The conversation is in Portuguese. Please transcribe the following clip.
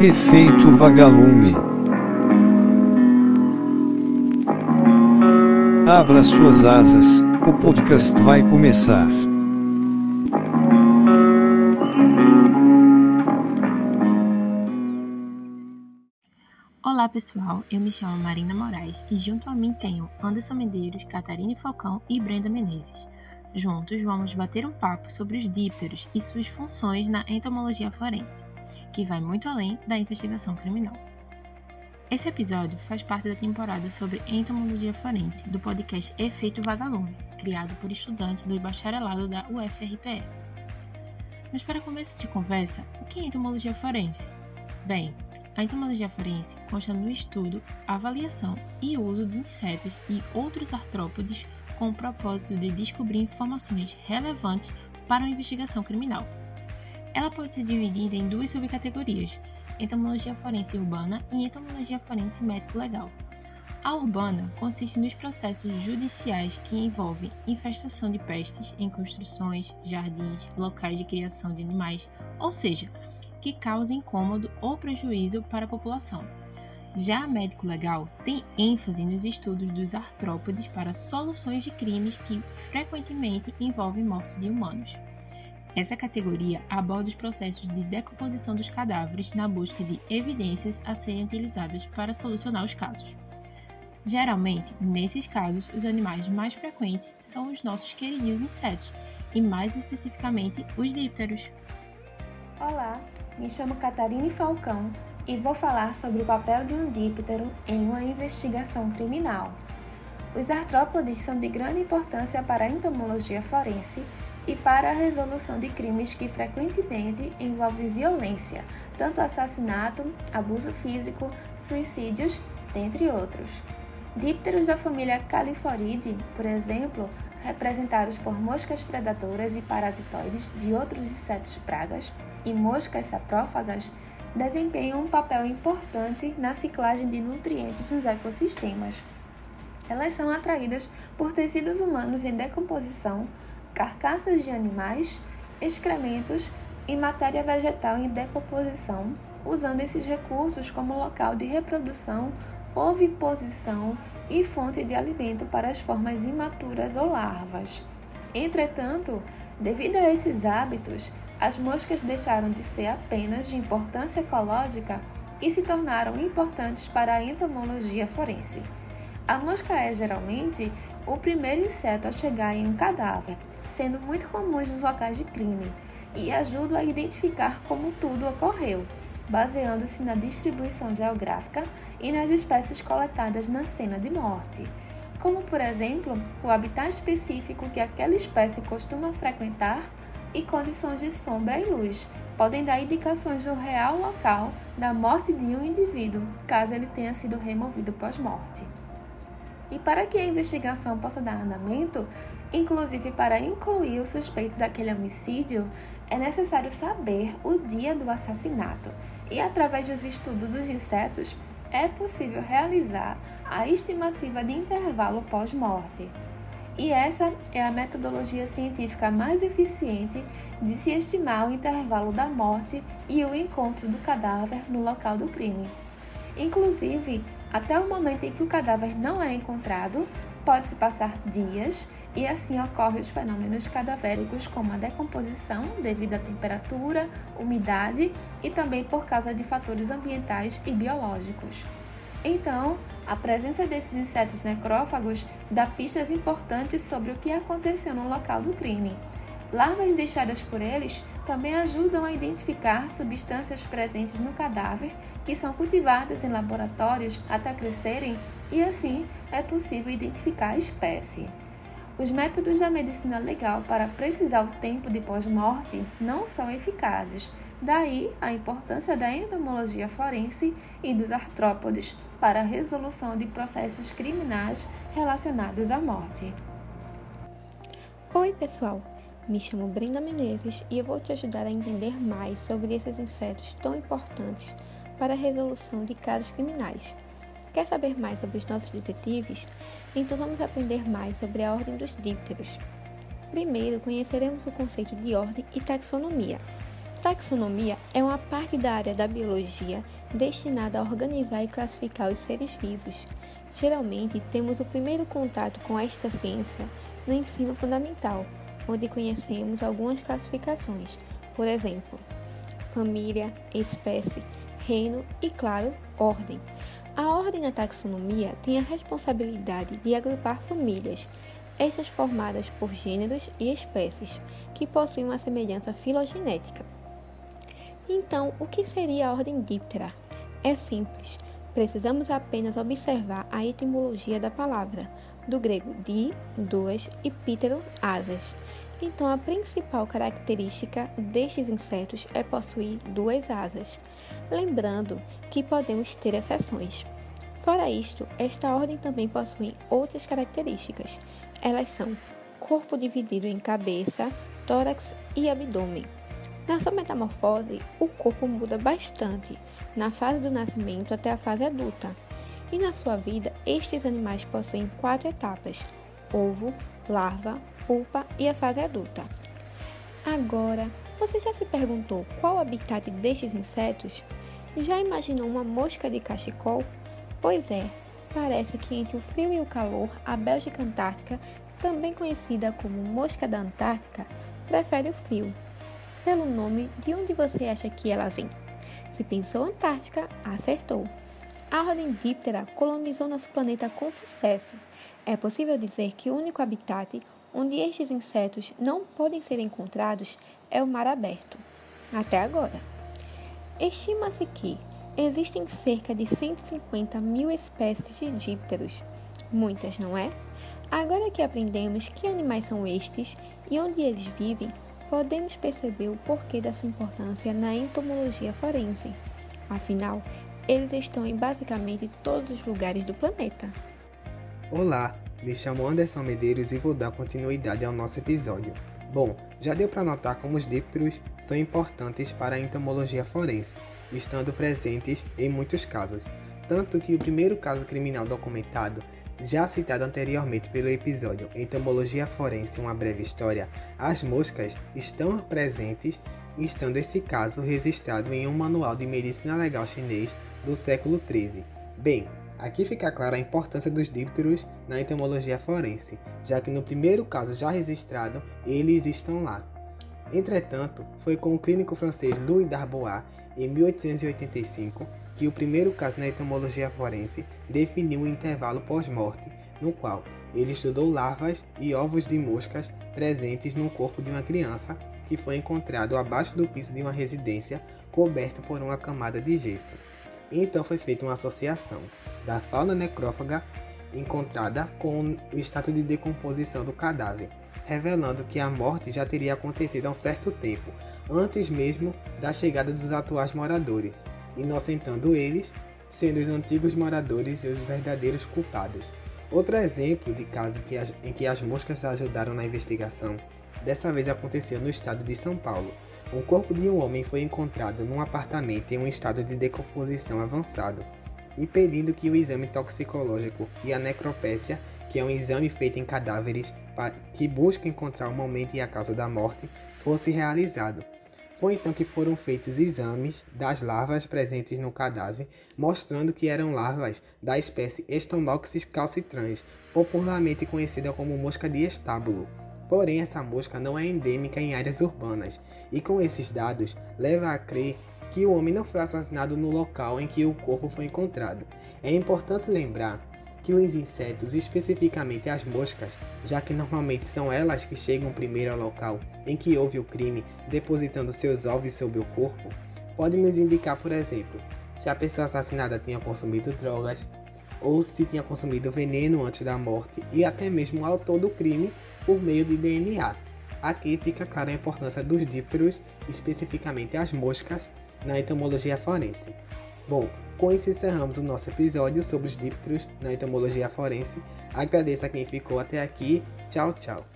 Efeito vagalume. Abra suas asas, o podcast vai começar. Olá pessoal, eu me chamo Marina Moraes e junto a mim tenho Anderson Medeiros, Catarina Falcão e Brenda Menezes. Juntos vamos bater um papo sobre os dípteros e suas funções na entomologia forense, que vai muito além da investigação criminal. Esse episódio faz parte da temporada sobre entomologia forense do podcast Efeito Vagalume, criado por estudantes do bacharelado da UFRPE. Mas para começo de conversa, o que é entomologia forense? Bem, a entomologia forense consta no estudo, avaliação e uso de insetos e outros artrópodes com o propósito de descobrir informações relevantes para uma investigação criminal. Ela pode ser dividida em duas subcategorias: entomologia forense urbana e entomologia forense médico-legal. A urbana consiste nos processos judiciais que envolvem infestação de pestes em construções, jardins, locais de criação de animais, ou seja, que cause incômodo ou prejuízo para a população. Já a médico legal tem ênfase nos estudos dos artrópodes para soluções de crimes que frequentemente envolvem mortes de humanos. Essa categoria aborda os processos de decomposição dos cadáveres na busca de evidências a serem utilizadas para solucionar os casos. Geralmente, nesses casos, os animais mais frequentes são os nossos queridos insetos, e mais especificamente os dípteros. Olá, me chamo Catarine Falcão e vou falar sobre o papel de um díptero em uma investigação criminal. Os artrópodes são de grande importância para a entomologia forense e para a resolução de crimes que frequentemente envolvem violência, tanto assassinato, abuso físico, suicídios, dentre outros. Dípteros da família Califoridae, por exemplo, representados por moscas predadoras e parasitoides de outros insetos pragas e moscas saprófagas, desempenham um papel importante na ciclagem de nutrientes nos ecossistemas. Elas são atraídas por tecidos humanos em decomposição, carcaças de animais, excrementos e matéria vegetal em decomposição, usando esses recursos como local de reprodução oviposição e fonte de alimento para as formas imaturas ou larvas. Entretanto, devido a esses hábitos, as moscas deixaram de ser apenas de importância ecológica e se tornaram importantes para a entomologia forense. A mosca é geralmente o primeiro inseto a chegar em um cadáver, sendo muito comum nos locais de crime, e ajuda a identificar como tudo ocorreu baseando-se na distribuição geográfica e nas espécies coletadas na cena de morte, como, por exemplo, o habitat específico que aquela espécie costuma frequentar e condições de sombra e luz. Podem dar indicações do real local da morte de um indivíduo, caso ele tenha sido removido pós-morte. E para que a investigação possa dar andamento, inclusive para incluir o suspeito daquele homicídio, é necessário saber o dia do assassinato e, através dos estudos dos insetos, é possível realizar a estimativa de intervalo pós-morte. E essa é a metodologia científica mais eficiente de se estimar o intervalo da morte e o encontro do cadáver no local do crime. Inclusive, até o momento em que o cadáver não é encontrado, pode-se passar dias e assim ocorrem os fenômenos cadavéricos como a decomposição devido à temperatura, umidade e também por causa de fatores ambientais e biológicos. Então, a presença desses insetos necrófagos dá pistas importantes sobre o que aconteceu no local do crime. Larvas deixadas por eles também ajudam a identificar substâncias presentes no cadáver que são cultivadas em laboratórios até crescerem e assim é possível identificar a espécie. Os métodos da medicina legal para precisar o tempo de pós-morte não são eficazes. Daí a importância da entomologia forense e dos artrópodes para a resolução de processos criminais relacionados à morte. Oi, pessoal! Me chamo Brenda Menezes e eu vou te ajudar a entender mais sobre esses insetos tão importantes para a resolução de casos criminais. Quer saber mais sobre os nossos detetives? Então vamos aprender mais sobre a ordem dos dípteros. Primeiro, conheceremos o conceito de ordem e taxonomia. taxonomia é uma parte da área da biologia destinada a organizar e classificar os seres vivos. Geralmente, temos o primeiro contato com esta ciência no ensino fundamental, onde conhecemos algumas classificações, por exemplo, família, espécie, reino e, claro, ordem. A ordem na taxonomia tem a responsabilidade de agrupar famílias, estas formadas por gêneros e espécies, que possuem uma semelhança filogenética. Então, o que seria a ordem Diptera? É simples. Precisamos apenas observar a etimologia da palavra, do grego di, duas, e pítero, asas. Então, a principal característica destes insetos é possuir duas asas, lembrando que podemos ter exceções. Fora isto, esta ordem também possui outras características. Elas são corpo dividido em cabeça, tórax e abdômen. Na sua metamorfose, o corpo muda bastante na fase do nascimento até a fase adulta. E na sua vida, estes animais possuem quatro etapas: ovo, larva, pupa e a fase adulta. Agora, você já se perguntou qual o habitat destes insetos? Já imaginou uma mosca de cachecol? Pois é, parece que entre o frio e o calor, a Bélgica Antártica, também conhecida como mosca da Antártica, prefere o frio pelo nome de onde você acha que ela vem. Se pensou Antártica, acertou. A ordem Diptera colonizou nosso planeta com sucesso. É possível dizer que o único habitat onde estes insetos não podem ser encontrados é o mar aberto. Até agora. Estima-se que existem cerca de 150 mil espécies de dípteros. Muitas, não é? Agora que aprendemos que animais são estes e onde eles vivem, podemos perceber o porquê da sua importância na entomologia forense. Afinal, eles estão em basicamente todos os lugares do planeta. Olá, me chamo Anderson Medeiros e vou dar continuidade ao nosso episódio. Bom, já deu para notar como os dípteros são importantes para a entomologia forense, estando presentes em muitos casos. Tanto que o primeiro caso criminal documentado já citado anteriormente pelo episódio Entomologia Forense Uma Breve História, as moscas estão presentes, estando esse caso registrado em um manual de medicina legal chinês do século XIII. Bem, aqui fica clara a importância dos dípteros na entomologia forense, já que no primeiro caso já registrado, eles estão lá. Entretanto, foi com o clínico francês Louis Darbois, em 1885, que o primeiro caso na entomologia forense definiu um intervalo pós-morte, no qual ele estudou larvas e ovos de moscas presentes no corpo de uma criança que foi encontrado abaixo do piso de uma residência coberto por uma camada de gesso. Então foi feita uma associação da fauna necrófaga encontrada com o estado de decomposição do cadáver, revelando que a morte já teria acontecido há um certo tempo, antes mesmo da chegada dos atuais moradores inocentando eles, sendo os antigos moradores os verdadeiros culpados. Outro exemplo de caso que as, em que as moscas ajudaram na investigação, dessa vez aconteceu no estado de São Paulo. Um corpo de um homem foi encontrado num apartamento em um estado de decomposição avançado, impedindo que o exame toxicológico e a necropécia, que é um exame feito em cadáveres que busca encontrar o momento e a causa da morte, fosse realizado. Foi então que foram feitos exames das larvas presentes no cadáver, mostrando que eram larvas da espécie Estomoxys calcitrans, popularmente conhecida como mosca de estábulo. Porém, essa mosca não é endêmica em áreas urbanas, e com esses dados, leva a crer que o homem não foi assassinado no local em que o corpo foi encontrado. É importante lembrar que os insetos, especificamente as moscas, já que normalmente são elas que chegam primeiro ao local em que houve o crime, depositando seus ovos sobre o corpo, podem nos indicar, por exemplo, se a pessoa assassinada tinha consumido drogas ou se tinha consumido veneno antes da morte e até mesmo o autor do crime por meio de DNA. Aqui fica clara a importância dos dípteros, especificamente as moscas, na entomologia forense. Bom, com isso encerramos o nosso episódio sobre os dípteros na entomologia forense. Agradeço a quem ficou até aqui. Tchau, tchau.